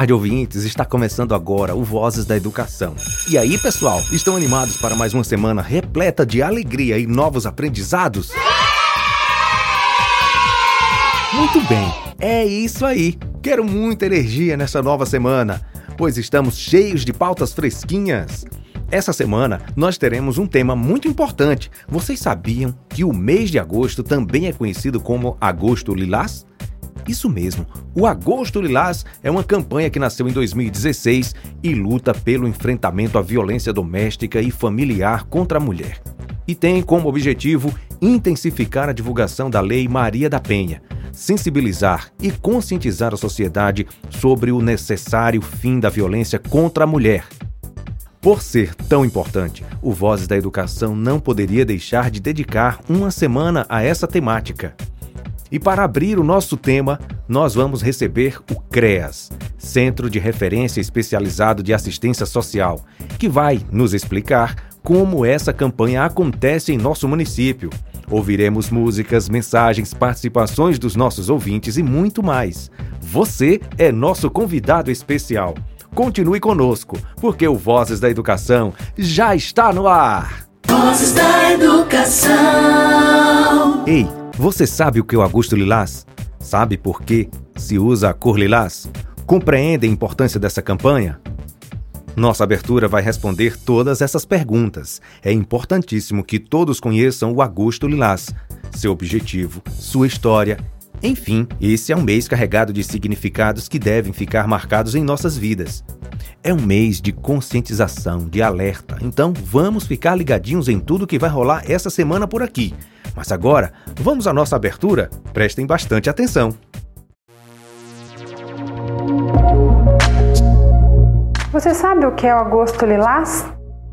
tarde, ouvintes. Está começando agora o Vozes da Educação. E aí, pessoal, estão animados para mais uma semana repleta de alegria e novos aprendizados? Muito bem, é isso aí. Quero muita energia nessa nova semana, pois estamos cheios de pautas fresquinhas. Essa semana nós teremos um tema muito importante. Vocês sabiam que o mês de agosto também é conhecido como Agosto Lilás? Isso mesmo, o Agosto Lilás é uma campanha que nasceu em 2016 e luta pelo enfrentamento à violência doméstica e familiar contra a mulher. E tem como objetivo intensificar a divulgação da Lei Maria da Penha, sensibilizar e conscientizar a sociedade sobre o necessário fim da violência contra a mulher. Por ser tão importante, o Vozes da Educação não poderia deixar de dedicar uma semana a essa temática. E para abrir o nosso tema, nós vamos receber o CREAS, Centro de Referência Especializado de Assistência Social, que vai nos explicar como essa campanha acontece em nosso município. Ouviremos músicas, mensagens, participações dos nossos ouvintes e muito mais. Você é nosso convidado especial. Continue conosco, porque o Vozes da Educação já está no ar. Vozes da Educação. Ei, você sabe o que é o Augusto Lilás? Sabe por que se usa a cor lilás? Compreende a importância dessa campanha? Nossa abertura vai responder todas essas perguntas. É importantíssimo que todos conheçam o Agosto Lilás, seu objetivo, sua história. Enfim, esse é um mês carregado de significados que devem ficar marcados em nossas vidas. É um mês de conscientização, de alerta. Então, vamos ficar ligadinhos em tudo que vai rolar essa semana por aqui. Mas agora, vamos à nossa abertura? Prestem bastante atenção. Você sabe o que é o Agosto Lilás?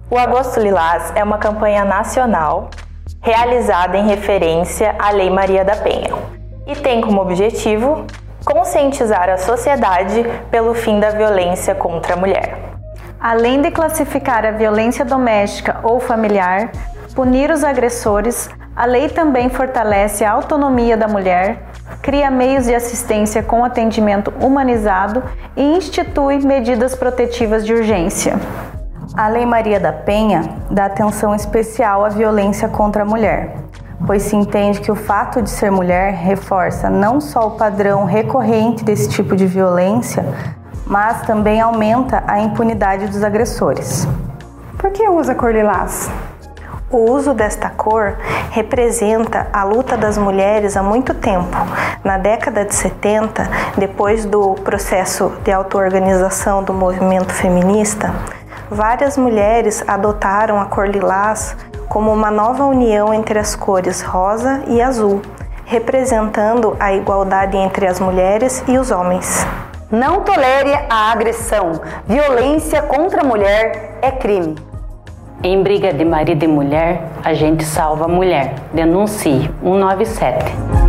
O Agosto Lilás é uma campanha nacional realizada em referência à Lei Maria da Penha e tem como objetivo conscientizar a sociedade pelo fim da violência contra a mulher. Além de classificar a violência doméstica ou familiar, punir os agressores, a lei também fortalece a autonomia da mulher, cria meios de assistência com atendimento humanizado e institui medidas protetivas de urgência. A Lei Maria da Penha dá atenção especial à violência contra a mulher, pois se entende que o fato de ser mulher reforça não só o padrão recorrente desse tipo de violência, mas também aumenta a impunidade dos agressores. Por que usa cor lilás? O uso desta cor representa a luta das mulheres há muito tempo. Na década de 70, depois do processo de auto-organização do movimento feminista, várias mulheres adotaram a cor lilás como uma nova união entre as cores rosa e azul, representando a igualdade entre as mulheres e os homens. Não tolere a agressão. Violência contra a mulher é crime. Em briga de marido e mulher, a gente salva a mulher. Denuncie 197.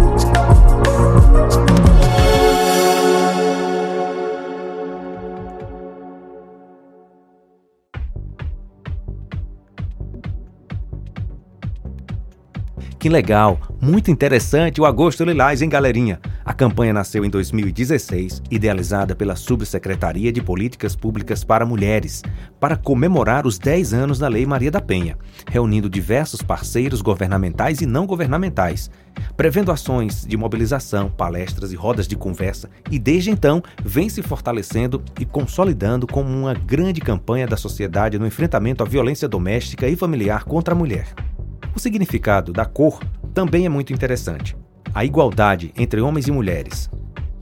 Que legal, muito interessante o Agosto Lilás, hein, galerinha? A campanha nasceu em 2016, idealizada pela Subsecretaria de Políticas Públicas para Mulheres, para comemorar os 10 anos da Lei Maria da Penha, reunindo diversos parceiros governamentais e não governamentais, prevendo ações de mobilização, palestras e rodas de conversa, e desde então vem se fortalecendo e consolidando como uma grande campanha da sociedade no enfrentamento à violência doméstica e familiar contra a mulher. O significado da cor também é muito interessante. A igualdade entre homens e mulheres.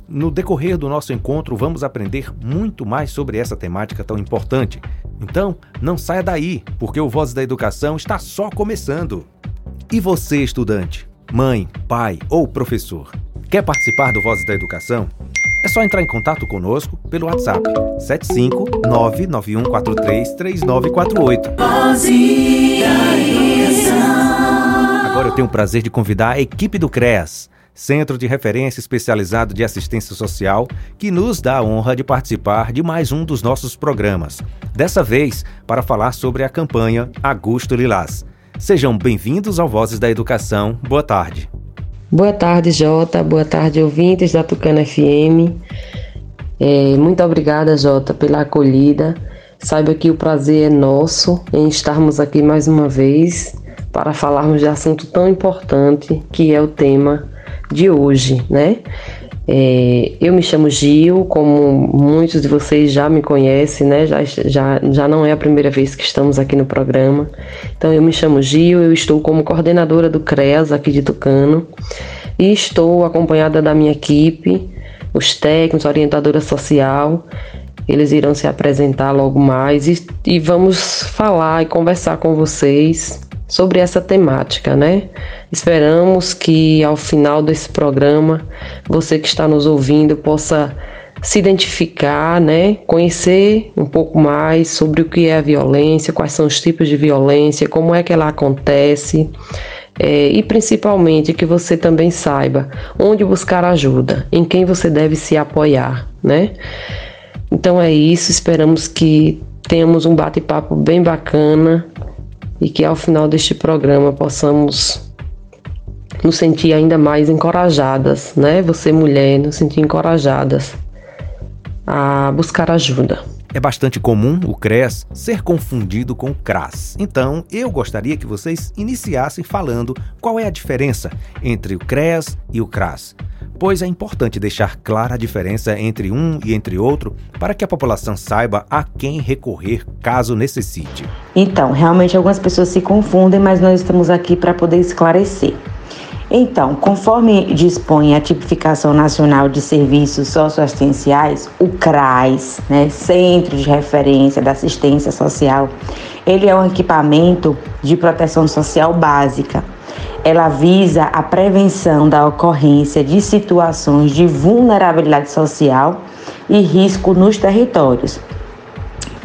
No decorrer do nosso encontro, vamos aprender muito mais sobre essa temática tão importante. Então, não saia daí, porque o Vozes da Educação está só começando. E você, estudante, mãe, pai ou professor, quer participar do Vozes da Educação? É só entrar em contato conosco pelo WhatsApp 75991433948. Vozes da Educação. Agora eu tenho o prazer de convidar a equipe do CREAS, Centro de Referência Especializado de Assistência Social, que nos dá a honra de participar de mais um dos nossos programas. Dessa vez, para falar sobre a campanha Agosto Lilás. Sejam bem-vindos ao Vozes da Educação. Boa tarde. Boa tarde, Jota. Boa tarde, ouvintes da Tucana FM. É, muito obrigada, Jota, pela acolhida. Saiba que o prazer é nosso em estarmos aqui mais uma vez para falarmos de assunto tão importante que é o tema de hoje, né? É, eu me chamo Gil, como muitos de vocês já me conhecem, né? Já, já, já não é a primeira vez que estamos aqui no programa. Então, eu me chamo Gil, eu estou como coordenadora do CREAS aqui de Tucano e estou acompanhada da minha equipe, os técnicos, orientadora social. Eles irão se apresentar logo mais e, e vamos falar e conversar com vocês sobre essa temática, né? Esperamos que ao final desse programa você que está nos ouvindo possa se identificar, né? Conhecer um pouco mais sobre o que é a violência, quais são os tipos de violência, como é que ela acontece. É, e principalmente que você também saiba onde buscar ajuda, em quem você deve se apoiar, né? Então é isso, esperamos que tenhamos um bate-papo bem bacana e que ao final deste programa possamos nos sentir ainda mais encorajadas, né? Você mulher, nos sentir encorajadas a buscar ajuda. É bastante comum o CRES ser confundido com o CRAS. Então, eu gostaria que vocês iniciassem falando qual é a diferença entre o CRES e o CRAS pois é importante deixar clara a diferença entre um e entre outro para que a população saiba a quem recorrer caso necessite. Então, realmente algumas pessoas se confundem, mas nós estamos aqui para poder esclarecer. Então, conforme dispõe a Tipificação Nacional de Serviços Socioassistenciais, o CRAS, né, Centro de Referência da Assistência Social, ele é um equipamento de proteção social básica ela visa a prevenção da ocorrência de situações de vulnerabilidade social e risco nos territórios.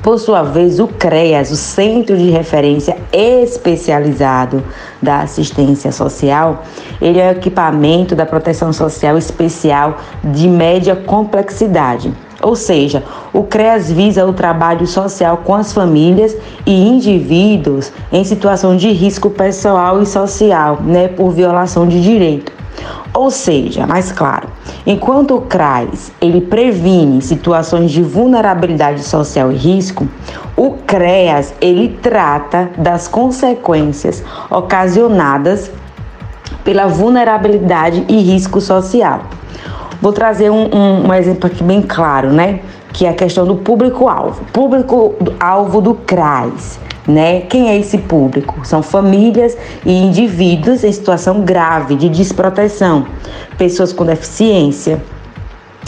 Por sua vez, o CREAS, o Centro de Referência Especializado da Assistência Social, ele é um equipamento da proteção social especial de média complexidade ou seja, o CREAS visa o trabalho social com as famílias e indivíduos em situação de risco pessoal e social, né, por violação de direito. Ou seja, mais claro, enquanto o CRAS ele previne situações de vulnerabilidade social e risco, o CREAS ele trata das consequências ocasionadas pela vulnerabilidade e risco social. Vou trazer um, um, um exemplo aqui bem claro, né? Que é a questão do público-alvo. Público-alvo do CRAS. Né? Quem é esse público? São famílias e indivíduos em situação grave de desproteção, pessoas com deficiência,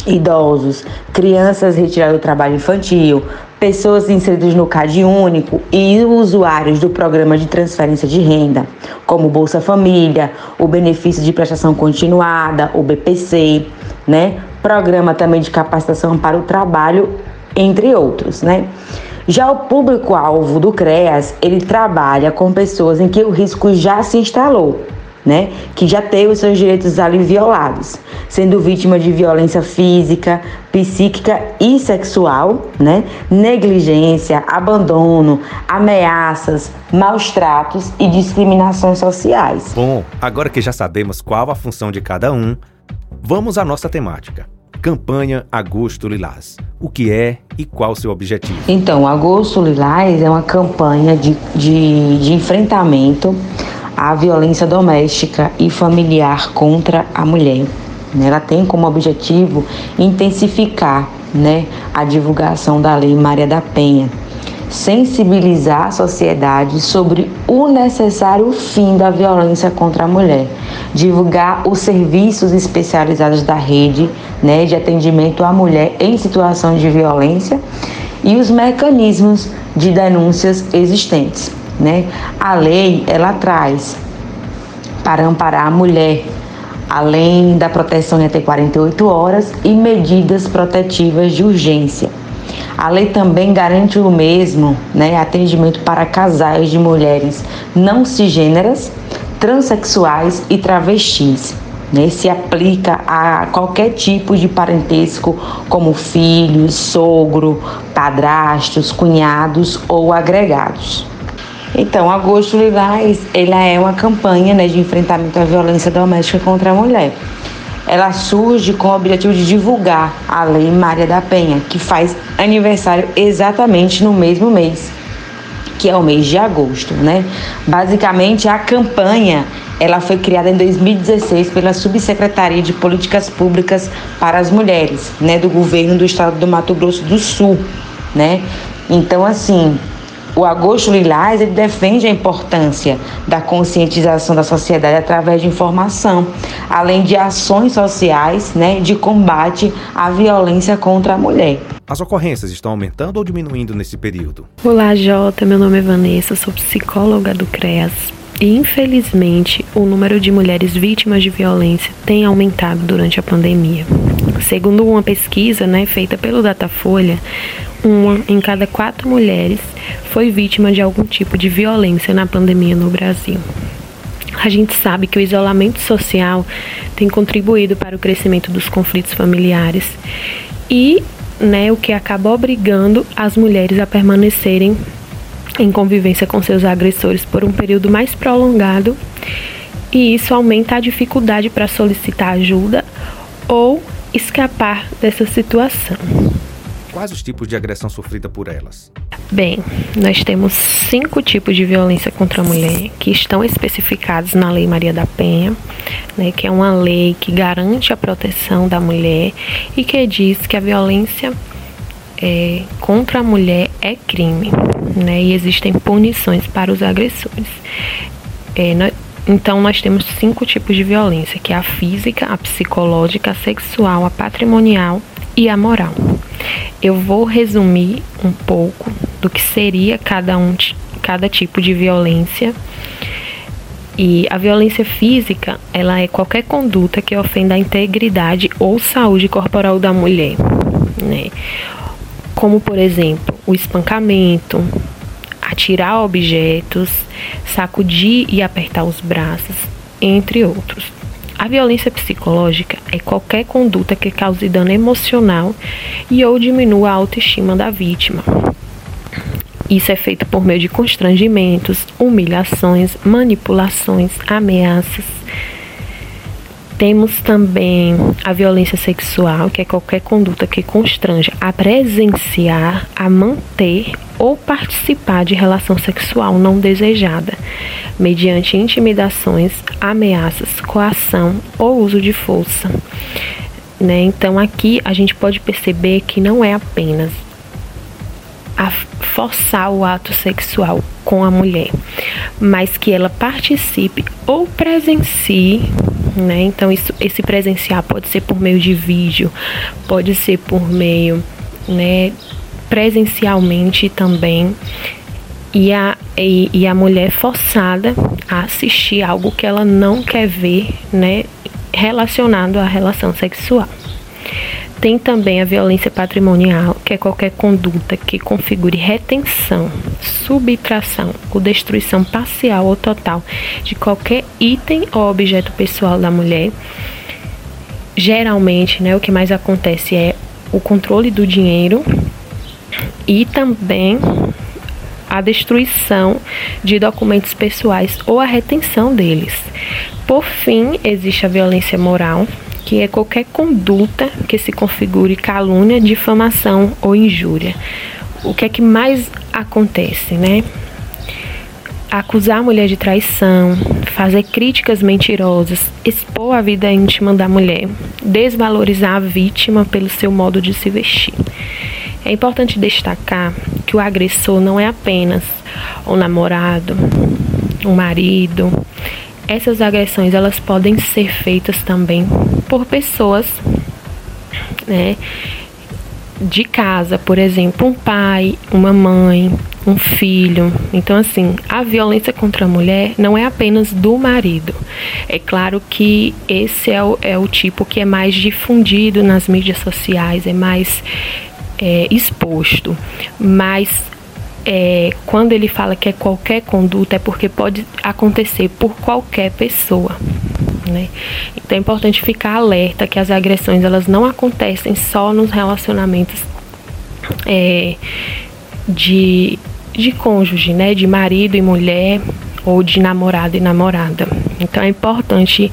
idosos, crianças retiradas do trabalho infantil, pessoas inseridas no CAD único e usuários do programa de transferência de renda, como Bolsa Família, o benefício de prestação continuada, o BPC, né? Programa também de capacitação para o trabalho, entre outros, né? Já o público-alvo do CREAS, ele trabalha com pessoas em que o risco já se instalou, né? Que já teve os seus direitos ali violados, sendo vítima de violência física, psíquica e sexual, né? Negligência, abandono, ameaças, maus tratos e discriminações sociais. Bom, agora que já sabemos qual a função de cada um, Vamos à nossa temática. Campanha Agosto Lilás. O que é e qual seu objetivo? Então, Agosto Lilás é uma campanha de, de, de enfrentamento à violência doméstica e familiar contra a mulher. Ela tem como objetivo intensificar né, a divulgação da Lei Maria da Penha, sensibilizar a sociedade sobre o necessário fim da violência contra a mulher, divulgar os serviços especializados da rede né, de atendimento à mulher em situação de violência e os mecanismos de denúncias existentes. Né? A lei ela traz para amparar a mulher, além da proteção em até 48 horas e medidas protetivas de urgência a lei também garante o mesmo né, atendimento para casais de mulheres não cisgêneras, transexuais e travestis. Né, se aplica a qualquer tipo de parentesco, como filhos, sogro, padrastos, cunhados ou agregados. Então, Agosto Lilás, ela é uma campanha né, de enfrentamento à violência doméstica contra a mulher. Ela surge com o objetivo de divulgar a Lei Maria da Penha, que faz aniversário exatamente no mesmo mês, que é o mês de agosto, né? Basicamente, a campanha ela foi criada em 2016 pela Subsecretaria de Políticas Públicas para as Mulheres, né, do governo do estado do Mato Grosso do Sul, né? Então, assim, o Agosto Lilás ele defende a importância da conscientização da sociedade através de informação, além de ações sociais né, de combate à violência contra a mulher. As ocorrências estão aumentando ou diminuindo nesse período? Olá, Jota. Meu nome é Vanessa, sou psicóloga do CREAS. E infelizmente, o número de mulheres vítimas de violência tem aumentado durante a pandemia. Segundo uma pesquisa né, feita pelo Datafolha, uma em cada quatro mulheres foi vítima de algum tipo de violência na pandemia no Brasil. A gente sabe que o isolamento social tem contribuído para o crescimento dos conflitos familiares e né, o que acaba obrigando as mulheres a permanecerem em convivência com seus agressores por um período mais prolongado, e isso aumenta a dificuldade para solicitar ajuda ou escapar dessa situação. Quais os tipos de agressão sofrida por elas? Bem, nós temos cinco tipos de violência contra a mulher que estão especificados na Lei Maria da Penha, né, que é uma lei que garante a proteção da mulher e que diz que a violência é, contra a mulher é crime, né, e existem punições para os agressores. É, nós, então, nós temos cinco tipos de violência, que é a física, a psicológica, a sexual, a patrimonial e a moral. Eu vou resumir um pouco do que seria cada um cada tipo de violência. E a violência física, ela é qualquer conduta que ofenda a integridade ou saúde corporal da mulher, né? Como, por exemplo, o espancamento, atirar objetos, sacudir e apertar os braços, entre outros. A violência psicológica é qualquer conduta que cause dano emocional e ou diminua a autoestima da vítima. Isso é feito por meio de constrangimentos, humilhações, manipulações, ameaças. Temos também a violência sexual, que é qualquer conduta que constranja a presenciar, a manter ou participar de relação sexual não desejada, mediante intimidações, ameaças, coação ou uso de força. Né? Então aqui a gente pode perceber que não é apenas a forçar o ato sexual com a mulher, mas que ela participe ou presencie, né? Então isso, esse presenciar pode ser por meio de vídeo, pode ser por meio, né, presencialmente também e a, e, e, a mulher forçada a assistir algo que ela não quer ver, né, relacionado à relação sexual. Tem também a violência patrimonial, que é qualquer conduta que configure retenção, subtração ou destruição parcial ou total de qualquer item ou objeto pessoal da mulher. Geralmente, né, o que mais acontece é o controle do dinheiro e também a destruição de documentos pessoais ou a retenção deles. Por fim, existe a violência moral, que é qualquer conduta que se configure calúnia, difamação ou injúria. O que é que mais acontece, né? Acusar a mulher de traição, fazer críticas mentirosas, expor a vida íntima da mulher, desvalorizar a vítima pelo seu modo de se vestir. É importante destacar que o agressor não é apenas o namorado, o marido. Essas agressões elas podem ser feitas também por pessoas, né, de casa, por exemplo, um pai, uma mãe, um filho. Então, assim, a violência contra a mulher não é apenas do marido. É claro que esse é o, é o tipo que é mais difundido nas mídias sociais, é mais é, exposto, mas é, quando ele fala que é qualquer conduta, é porque pode acontecer por qualquer pessoa. Né? Então é importante ficar alerta que as agressões elas não acontecem só nos relacionamentos é, de, de cônjuge, né? de marido e mulher ou de namorado e namorada. Então é importante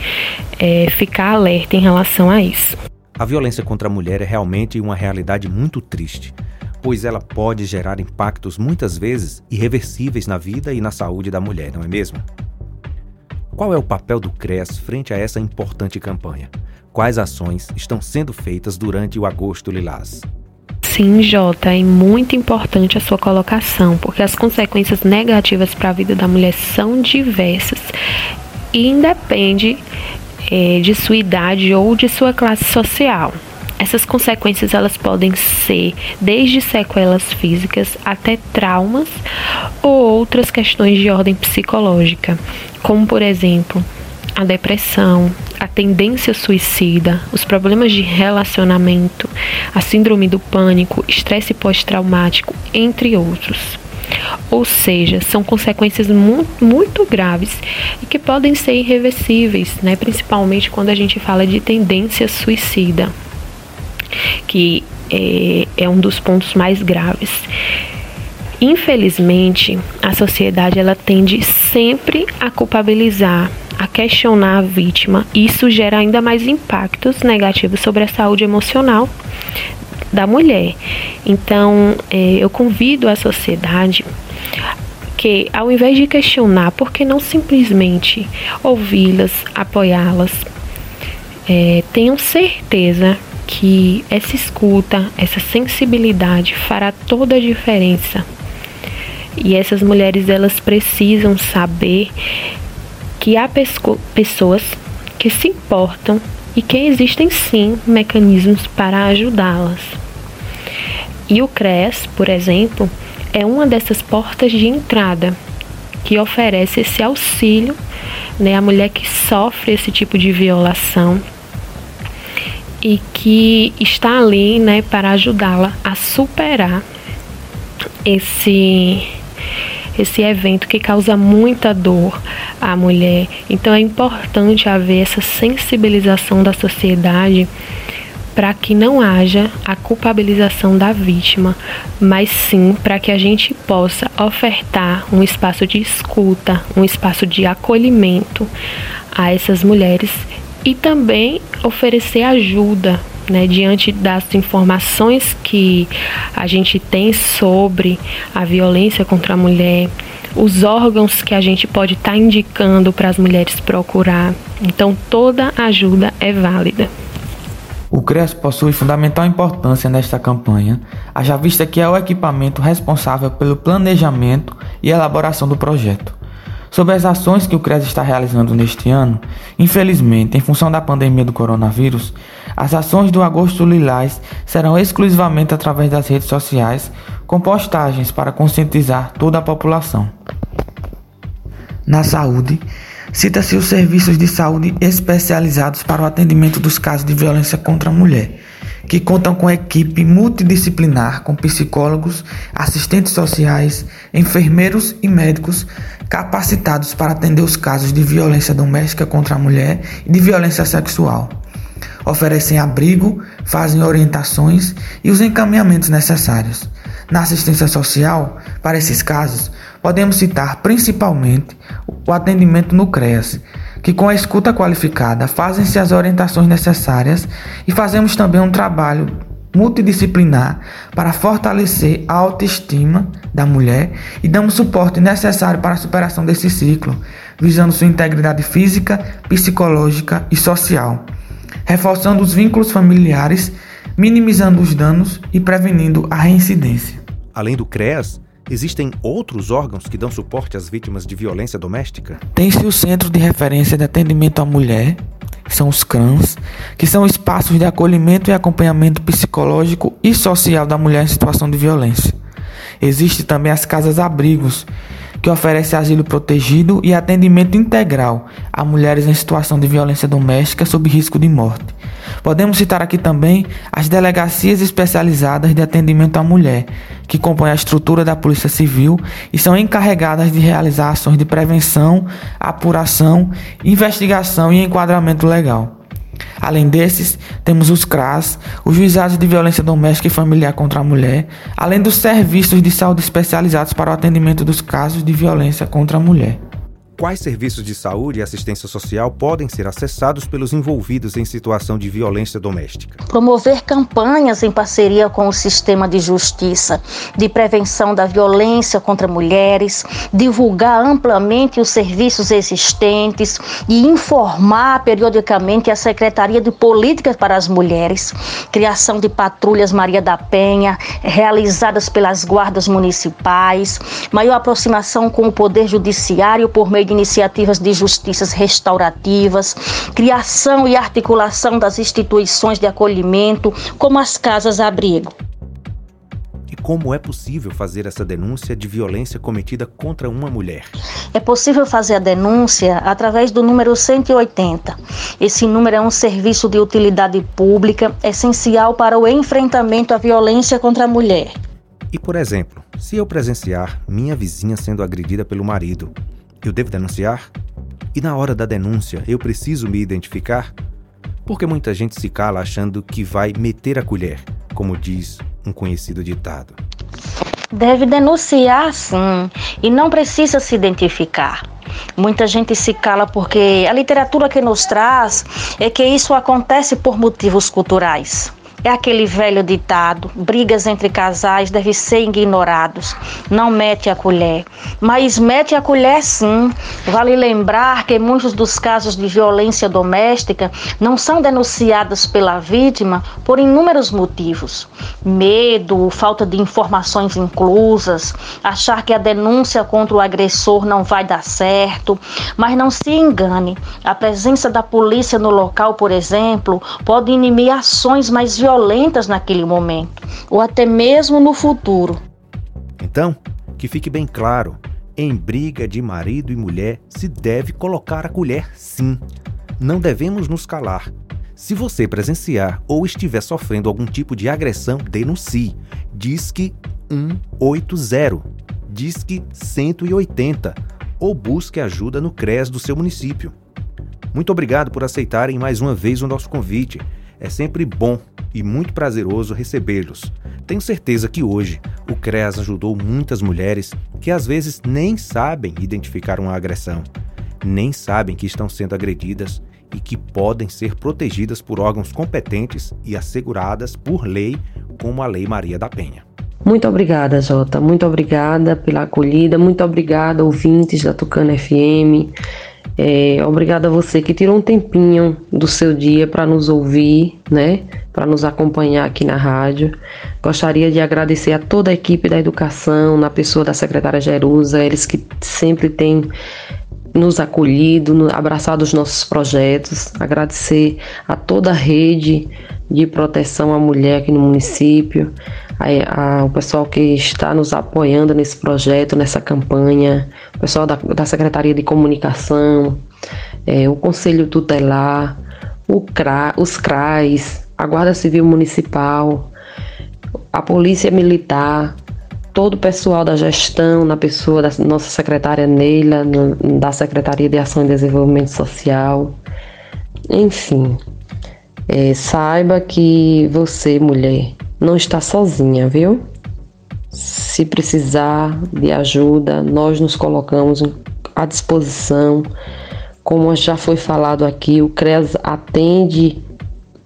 é, ficar alerta em relação a isso. A violência contra a mulher é realmente uma realidade muito triste, pois ela pode gerar impactos muitas vezes irreversíveis na vida e na saúde da mulher, não é mesmo? Qual é o papel do CREAS frente a essa importante campanha? Quais ações estão sendo feitas durante o Agosto Lilás? Sim, Jota, é muito importante a sua colocação, porque as consequências negativas para a vida da mulher são diversas e independe é, de sua idade ou de sua classe social. Essas consequências elas podem ser desde sequelas físicas até traumas ou outras questões de ordem psicológica, como por exemplo a depressão, a tendência suicida, os problemas de relacionamento, a síndrome do pânico, estresse pós-traumático, entre outros. Ou seja, são consequências muito, muito graves e que podem ser irreversíveis, né? principalmente quando a gente fala de tendência suicida, que é, é um dos pontos mais graves. Infelizmente, a sociedade ela tende sempre a culpabilizar a questionar a vítima, isso gera ainda mais impactos negativos sobre a saúde emocional da mulher. Então, é, eu convido a sociedade que, ao invés de questionar, por que não simplesmente ouvi-las, apoiá-las, é, tenham certeza que essa escuta, essa sensibilidade fará toda a diferença. E essas mulheres elas precisam saber que há pessoas que se importam e que existem sim mecanismos para ajudá-las. E o CRES, por exemplo, é uma dessas portas de entrada que oferece esse auxílio né, à mulher que sofre esse tipo de violação e que está ali né, para ajudá-la a superar esse esse evento que causa muita dor à mulher. Então é importante haver essa sensibilização da sociedade para que não haja a culpabilização da vítima, mas sim para que a gente possa ofertar um espaço de escuta, um espaço de acolhimento a essas mulheres e também oferecer ajuda né, diante das informações que a gente tem sobre a violência contra a mulher, os órgãos que a gente pode estar tá indicando para as mulheres procurar. Então, toda ajuda é válida. O CRES possui fundamental importância nesta campanha, haja vista que é o equipamento responsável pelo planejamento e elaboração do projeto. Sobre as ações que o CRES está realizando neste ano, infelizmente, em função da pandemia do coronavírus, as ações do Agosto Lilás serão exclusivamente através das redes sociais, com postagens para conscientizar toda a população. Na saúde, cita-se os serviços de saúde especializados para o atendimento dos casos de violência contra a mulher que contam com equipe multidisciplinar com psicólogos, assistentes sociais, enfermeiros e médicos capacitados para atender os casos de violência doméstica contra a mulher e de violência sexual. Oferecem abrigo, fazem orientações e os encaminhamentos necessários. Na assistência social, para esses casos, podemos citar principalmente o atendimento no CREAS, que com a escuta qualificada fazem-se as orientações necessárias e fazemos também um trabalho multidisciplinar para fortalecer a autoestima da mulher e damos suporte necessário para a superação desse ciclo, visando sua integridade física, psicológica e social, reforçando os vínculos familiares, minimizando os danos e prevenindo a reincidência. Além do CREAS, Existem outros órgãos que dão suporte às vítimas de violência doméstica? Tem-se o Centro de Referência de Atendimento à Mulher, que são os CRANs, que são espaços de acolhimento e acompanhamento psicológico e social da mulher em situação de violência. Existem também as casas-abrigos, que oferece asilo protegido e atendimento integral a mulheres em situação de violência doméstica sob risco de morte. Podemos citar aqui também as delegacias especializadas de atendimento à mulher, que compõem a estrutura da Polícia Civil e são encarregadas de realizar ações de prevenção, apuração, investigação e enquadramento legal. Além desses, temos os CRAS, os Juizados de Violência Doméstica e Familiar contra a Mulher, além dos serviços de saúde especializados para o atendimento dos casos de violência contra a mulher. Quais serviços de saúde e assistência social podem ser acessados pelos envolvidos em situação de violência doméstica. Promover campanhas em parceria com o sistema de justiça de prevenção da violência contra mulheres, divulgar amplamente os serviços existentes e informar periodicamente a Secretaria de Políticas para as Mulheres, criação de patrulhas Maria da Penha, realizadas pelas guardas municipais, maior aproximação com o Poder Judiciário por meio de iniciativas de justiças restaurativas, criação e articulação das instituições de acolhimento, como as casas-abrigo. E como é possível fazer essa denúncia de violência cometida contra uma mulher? É possível fazer a denúncia através do número 180. Esse número é um serviço de utilidade pública essencial para o enfrentamento à violência contra a mulher. E, por exemplo, se eu presenciar minha vizinha sendo agredida pelo marido, eu devo denunciar? E na hora da denúncia, eu preciso me identificar? Porque muita gente se cala achando que vai meter a colher, como diz um conhecido ditado. Deve denunciar, sim, e não precisa se identificar. Muita gente se cala porque a literatura que nos traz é que isso acontece por motivos culturais. É aquele velho ditado: brigas entre casais devem ser ignorados. Não mete a colher. Mas mete a colher sim. Vale lembrar que muitos dos casos de violência doméstica não são denunciados pela vítima por inúmeros motivos: medo, falta de informações inclusas, achar que a denúncia contra o agressor não vai dar certo. Mas não se engane: a presença da polícia no local, por exemplo, pode inibir ações mais violentas violentas naquele momento, ou até mesmo no futuro. Então, que fique bem claro: em briga de marido e mulher se deve colocar a colher sim. Não devemos nos calar. Se você presenciar ou estiver sofrendo algum tipo de agressão, denuncie. Disque 180, Disque 180 ou busque ajuda no CRES do seu município. Muito obrigado por aceitarem mais uma vez o nosso convite. É sempre bom e muito prazeroso recebê-los. Tenho certeza que hoje o CREAS ajudou muitas mulheres que às vezes nem sabem identificar uma agressão, nem sabem que estão sendo agredidas e que podem ser protegidas por órgãos competentes e asseguradas por lei, como a Lei Maria da Penha. Muito obrigada, Jota. Muito obrigada pela acolhida. Muito obrigada, ouvintes da Tucana FM. É, obrigada a você que tirou um tempinho do seu dia para nos ouvir, né? Para nos acompanhar aqui na rádio. Gostaria de agradecer a toda a equipe da educação, na pessoa da secretária Jerusa, eles que sempre têm nos acolhido, abraçado os nossos projetos. Agradecer a toda a rede de proteção à mulher aqui no município, a, a, o pessoal que está nos apoiando nesse projeto, nessa campanha, o pessoal da, da Secretaria de Comunicação, é, o Conselho Tutelar, o CRA, os CRAs, a Guarda Civil Municipal, a Polícia Militar, todo o pessoal da gestão, na pessoa da nossa secretária Neila, da Secretaria de Ação e Desenvolvimento Social, enfim. É, saiba que você, mulher, não está sozinha, viu? Se precisar de ajuda, nós nos colocamos à disposição. Como já foi falado aqui, o CREAS atende,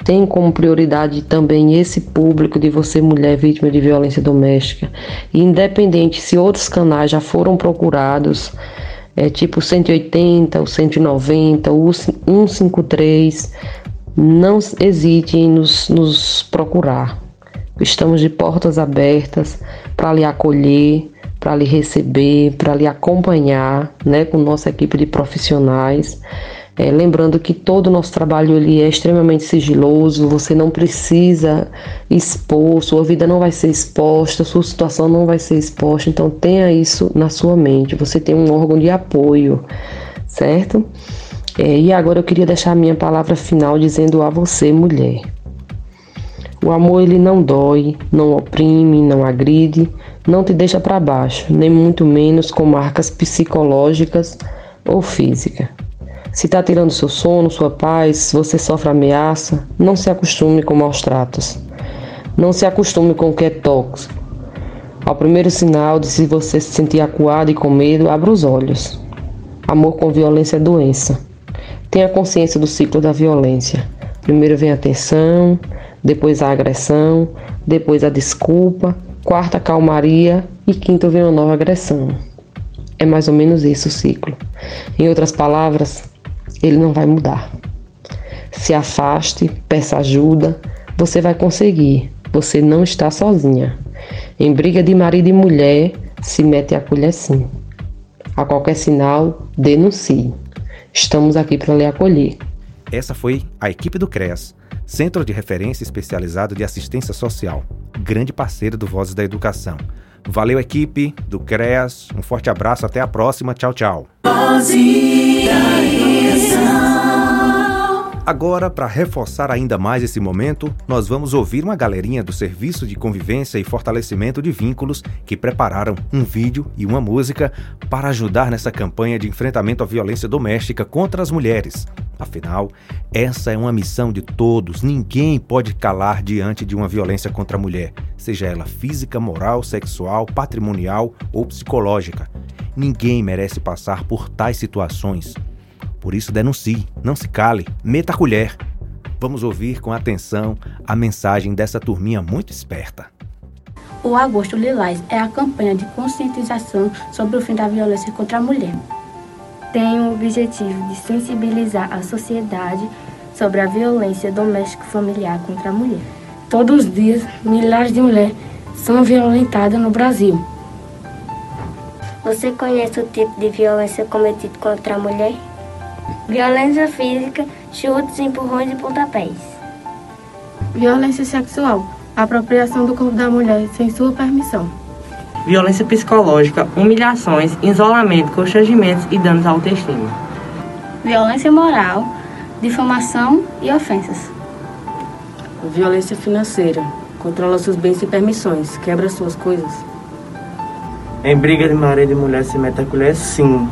tem como prioridade também esse público de você, mulher vítima de violência doméstica. E independente se outros canais já foram procurados, é tipo 180, o 190, o 153, não hesite em nos, nos procurar. Estamos de portas abertas para lhe acolher, para lhe receber, para lhe acompanhar, né, com nossa equipe de profissionais. É, lembrando que todo o nosso trabalho ele é extremamente sigiloso, você não precisa expor, sua vida não vai ser exposta, sua situação não vai ser exposta, então tenha isso na sua mente. Você tem um órgão de apoio, certo? É, e agora eu queria deixar a minha palavra final dizendo a você, mulher. O amor ele não dói, não oprime, não agride, não te deixa para baixo, nem muito menos com marcas psicológicas ou físicas. Se está tirando seu sono, sua paz, se você sofre ameaça, não se acostume com maus tratos. Não se acostume com o que é tóxico. Ao primeiro sinal de se você se sentir acuado e com medo, abra os olhos. Amor com violência é doença. Tenha consciência do ciclo da violência. Primeiro vem a tensão, depois a agressão, depois a desculpa, quarta calmaria e quinto vem uma nova agressão. É mais ou menos isso o ciclo. Em outras palavras, ele não vai mudar. Se afaste, peça ajuda, você vai conseguir. Você não está sozinha. Em briga de marido e mulher, se mete a colher sim. A qualquer sinal, denuncie. Estamos aqui para lhe acolher. Essa foi a equipe do CREAS, Centro de Referência Especializado de Assistência Social, grande parceiro do Vozes da Educação. Valeu, equipe do CREAS. Um forte abraço, até a próxima. Tchau, tchau. Agora, para reforçar ainda mais esse momento, nós vamos ouvir uma galerinha do Serviço de Convivência e Fortalecimento de Vínculos que prepararam um vídeo e uma música para ajudar nessa campanha de enfrentamento à violência doméstica contra as mulheres. Afinal, essa é uma missão de todos. Ninguém pode calar diante de uma violência contra a mulher, seja ela física, moral, sexual, patrimonial ou psicológica. Ninguém merece passar por tais situações. Por isso, denuncie, não se cale, meta a colher. Vamos ouvir com atenção a mensagem dessa turminha muito esperta. O Agosto Lilás é a campanha de conscientização sobre o fim da violência contra a mulher. Tem o objetivo de sensibilizar a sociedade sobre a violência doméstica familiar contra a mulher. Todos os dias, milhares de mulheres são violentadas no Brasil. Você conhece o tipo de violência cometido contra a mulher? Violência física, chutes, empurrões e pontapés. Violência sexual, apropriação do corpo da mulher sem sua permissão. Violência psicológica, humilhações, isolamento, constrangimentos e danos à autoestima. Violência moral, difamação e ofensas. Violência financeira, controla seus bens e permissões, quebra suas coisas. Em briga de marido e mulher se mete a colher, sim.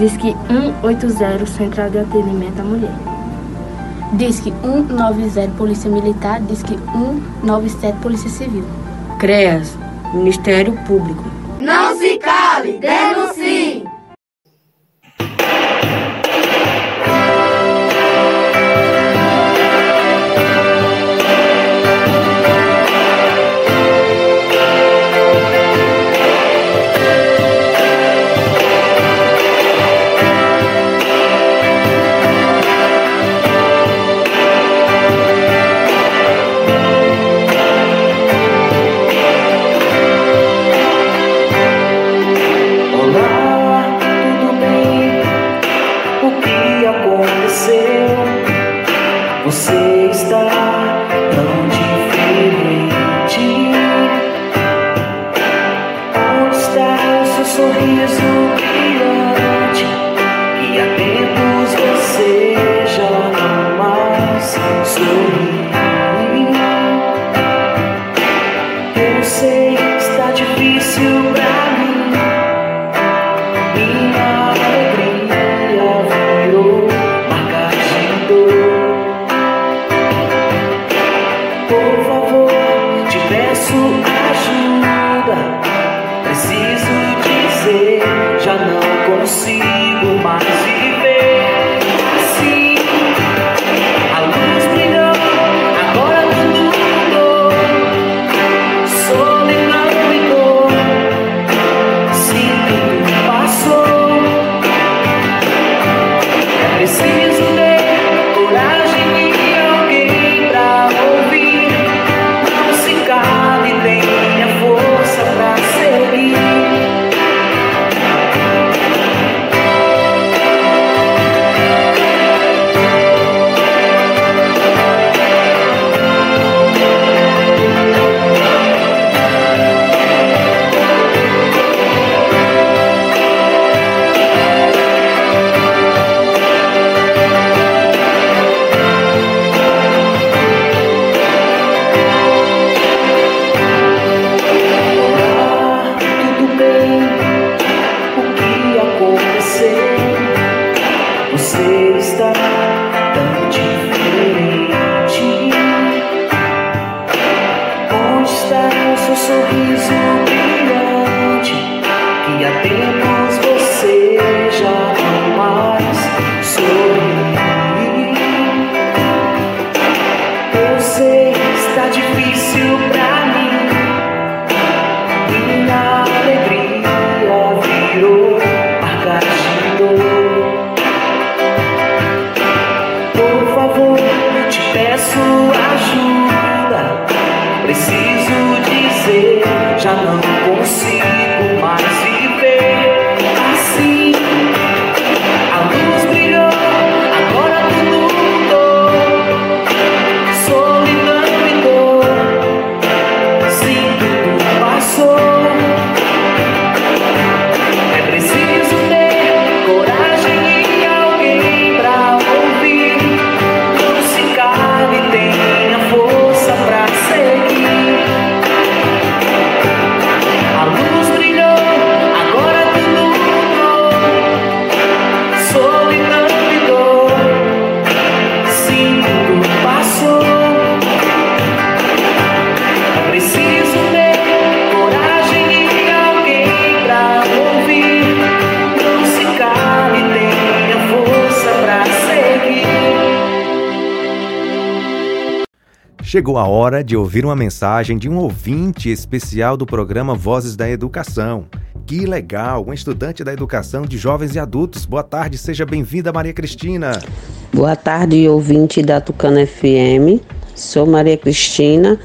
Disque 180 Central de Atendimento à Mulher. Disque 190 Polícia Militar, Disque 197 Polícia Civil. CREAS, Ministério Público. Não se cale, denuncie! Receive Chegou a hora de ouvir uma mensagem de um ouvinte especial do programa Vozes da Educação. Que legal! Um estudante da educação de jovens e adultos. Boa tarde, seja bem-vinda, Maria Cristina. Boa tarde, ouvinte da Tucana FM. Sou Maria Cristina,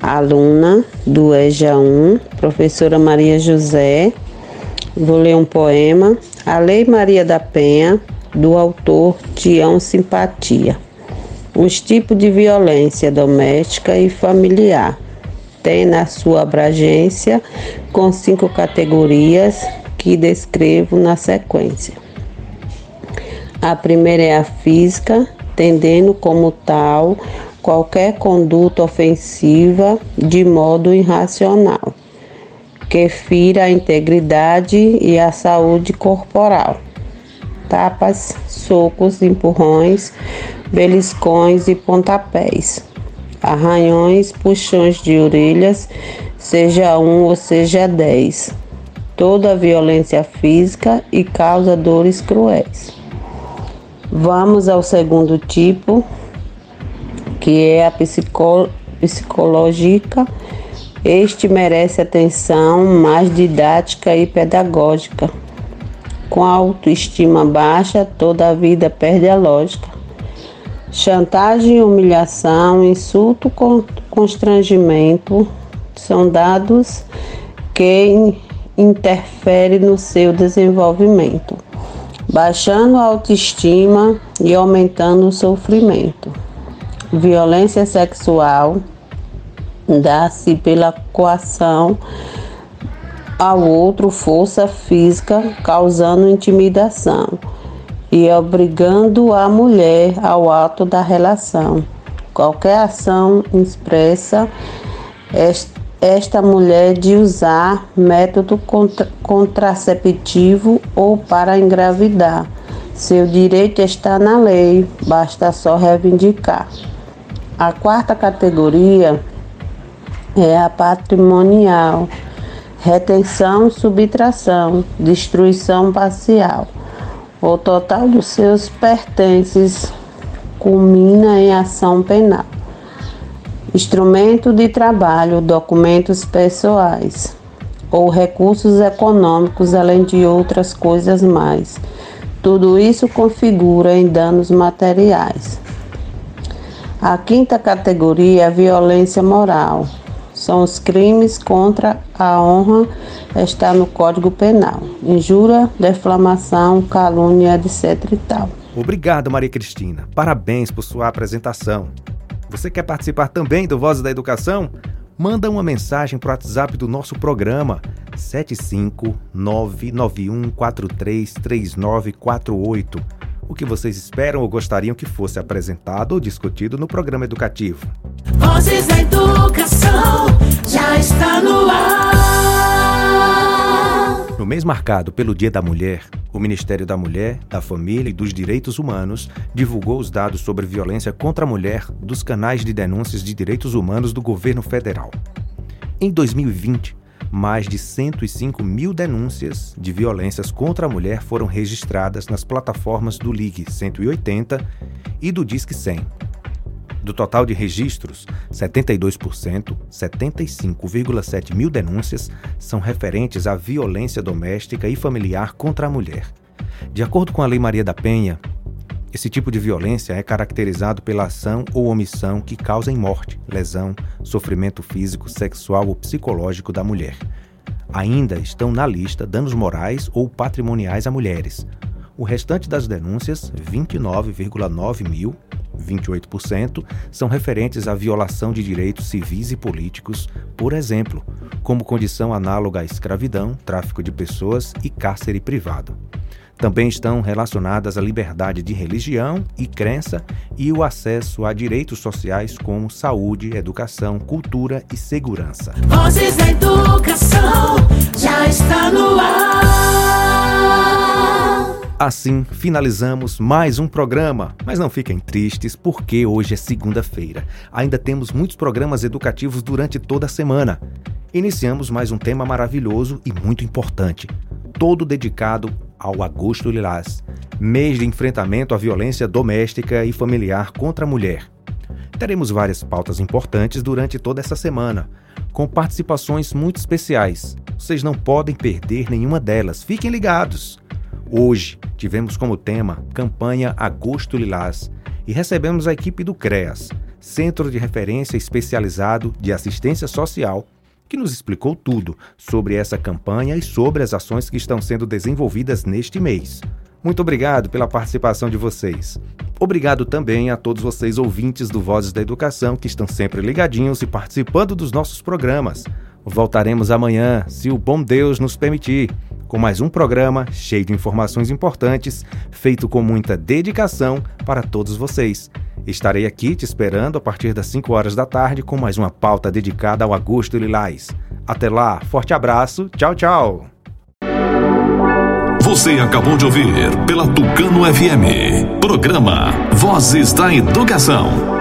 aluna do EJA 1, professora Maria José. Vou ler um poema, A Lei Maria da Penha, do autor Tião Simpatia. Os tipos de violência doméstica e familiar tem na sua abrangência com cinco categorias que descrevo na sequência. A primeira é a física, tendendo como tal qualquer conduta ofensiva de modo irracional, que fira a integridade e a saúde corporal. Tapas, socos, empurrões, beliscões e pontapés arranhões, puxões de orelhas, seja um ou seja dez. Toda violência física e causa dores cruéis. Vamos ao segundo tipo, que é a psicó psicológica. Este merece atenção mais didática e pedagógica. Com a autoestima baixa, toda a vida perde a lógica. Chantagem, humilhação, insulto, constrangimento são dados que interferem no seu desenvolvimento, baixando a autoestima e aumentando o sofrimento. Violência sexual dá-se pela coação ao outro força física, causando intimidação e obrigando a mulher ao ato da relação. Qualquer ação expressa esta mulher de usar método contra, contraceptivo ou para engravidar. Seu direito está na lei, basta só reivindicar. A quarta categoria é a patrimonial, retenção, subtração, destruição parcial. O total dos seus pertences culmina em ação penal. Instrumento de trabalho, documentos pessoais ou recursos econômicos, além de outras coisas mais. Tudo isso configura em danos materiais. A quinta categoria é a violência moral, são os crimes contra a honra, está no Código Penal. Injúria, deflamação, calúnia, etc e tal. Obrigado, Maria Cristina. Parabéns por sua apresentação. Você quer participar também do Vozes da Educação? Manda uma mensagem para o WhatsApp do nosso programa 75991433948. O que vocês esperam ou gostariam que fosse apresentado ou discutido no programa educativo? Vozes da Educação já está no ar. No mês marcado pelo Dia da Mulher, o Ministério da Mulher, da Família e dos Direitos Humanos divulgou os dados sobre violência contra a mulher dos canais de denúncias de direitos humanos do governo federal. Em 2020, mais de 105 mil denúncias de violências contra a mulher foram registradas nas plataformas do Ligue 180 e do Disque 100, do total de registros, 72%, 75,7 mil denúncias são referentes à violência doméstica e familiar contra a mulher. De acordo com a Lei Maria da Penha, esse tipo de violência é caracterizado pela ação ou omissão que causem morte, lesão, sofrimento físico, sexual ou psicológico da mulher. Ainda estão na lista danos morais ou patrimoniais a mulheres. O restante das denúncias, 29,9 mil, 28%, são referentes à violação de direitos civis e políticos, por exemplo, como condição análoga à escravidão, tráfico de pessoas e cárcere privado. Também estão relacionadas à liberdade de religião e crença e o acesso a direitos sociais como saúde, educação, cultura e segurança. Vozes da Educação já está no ar. Assim, finalizamos mais um programa. Mas não fiquem tristes, porque hoje é segunda-feira. Ainda temos muitos programas educativos durante toda a semana. Iniciamos mais um tema maravilhoso e muito importante, todo dedicado ao Agosto Lilás, mês de enfrentamento à violência doméstica e familiar contra a mulher. Teremos várias pautas importantes durante toda essa semana, com participações muito especiais. Vocês não podem perder nenhuma delas. Fiquem ligados. Hoje tivemos como tema Campanha Agosto Lilás e recebemos a equipe do CREAS, Centro de Referência Especializado de Assistência Social, que nos explicou tudo sobre essa campanha e sobre as ações que estão sendo desenvolvidas neste mês. Muito obrigado pela participação de vocês. Obrigado também a todos vocês ouvintes do Vozes da Educação que estão sempre ligadinhos e participando dos nossos programas. Voltaremos amanhã, se o bom Deus nos permitir, com mais um programa cheio de informações importantes, feito com muita dedicação para todos vocês. Estarei aqui te esperando a partir das 5 horas da tarde com mais uma pauta dedicada ao Agosto Lilás. Até lá, forte abraço, tchau, tchau! Você acabou de ouvir pela Tucano FM. Programa Vozes da Educação.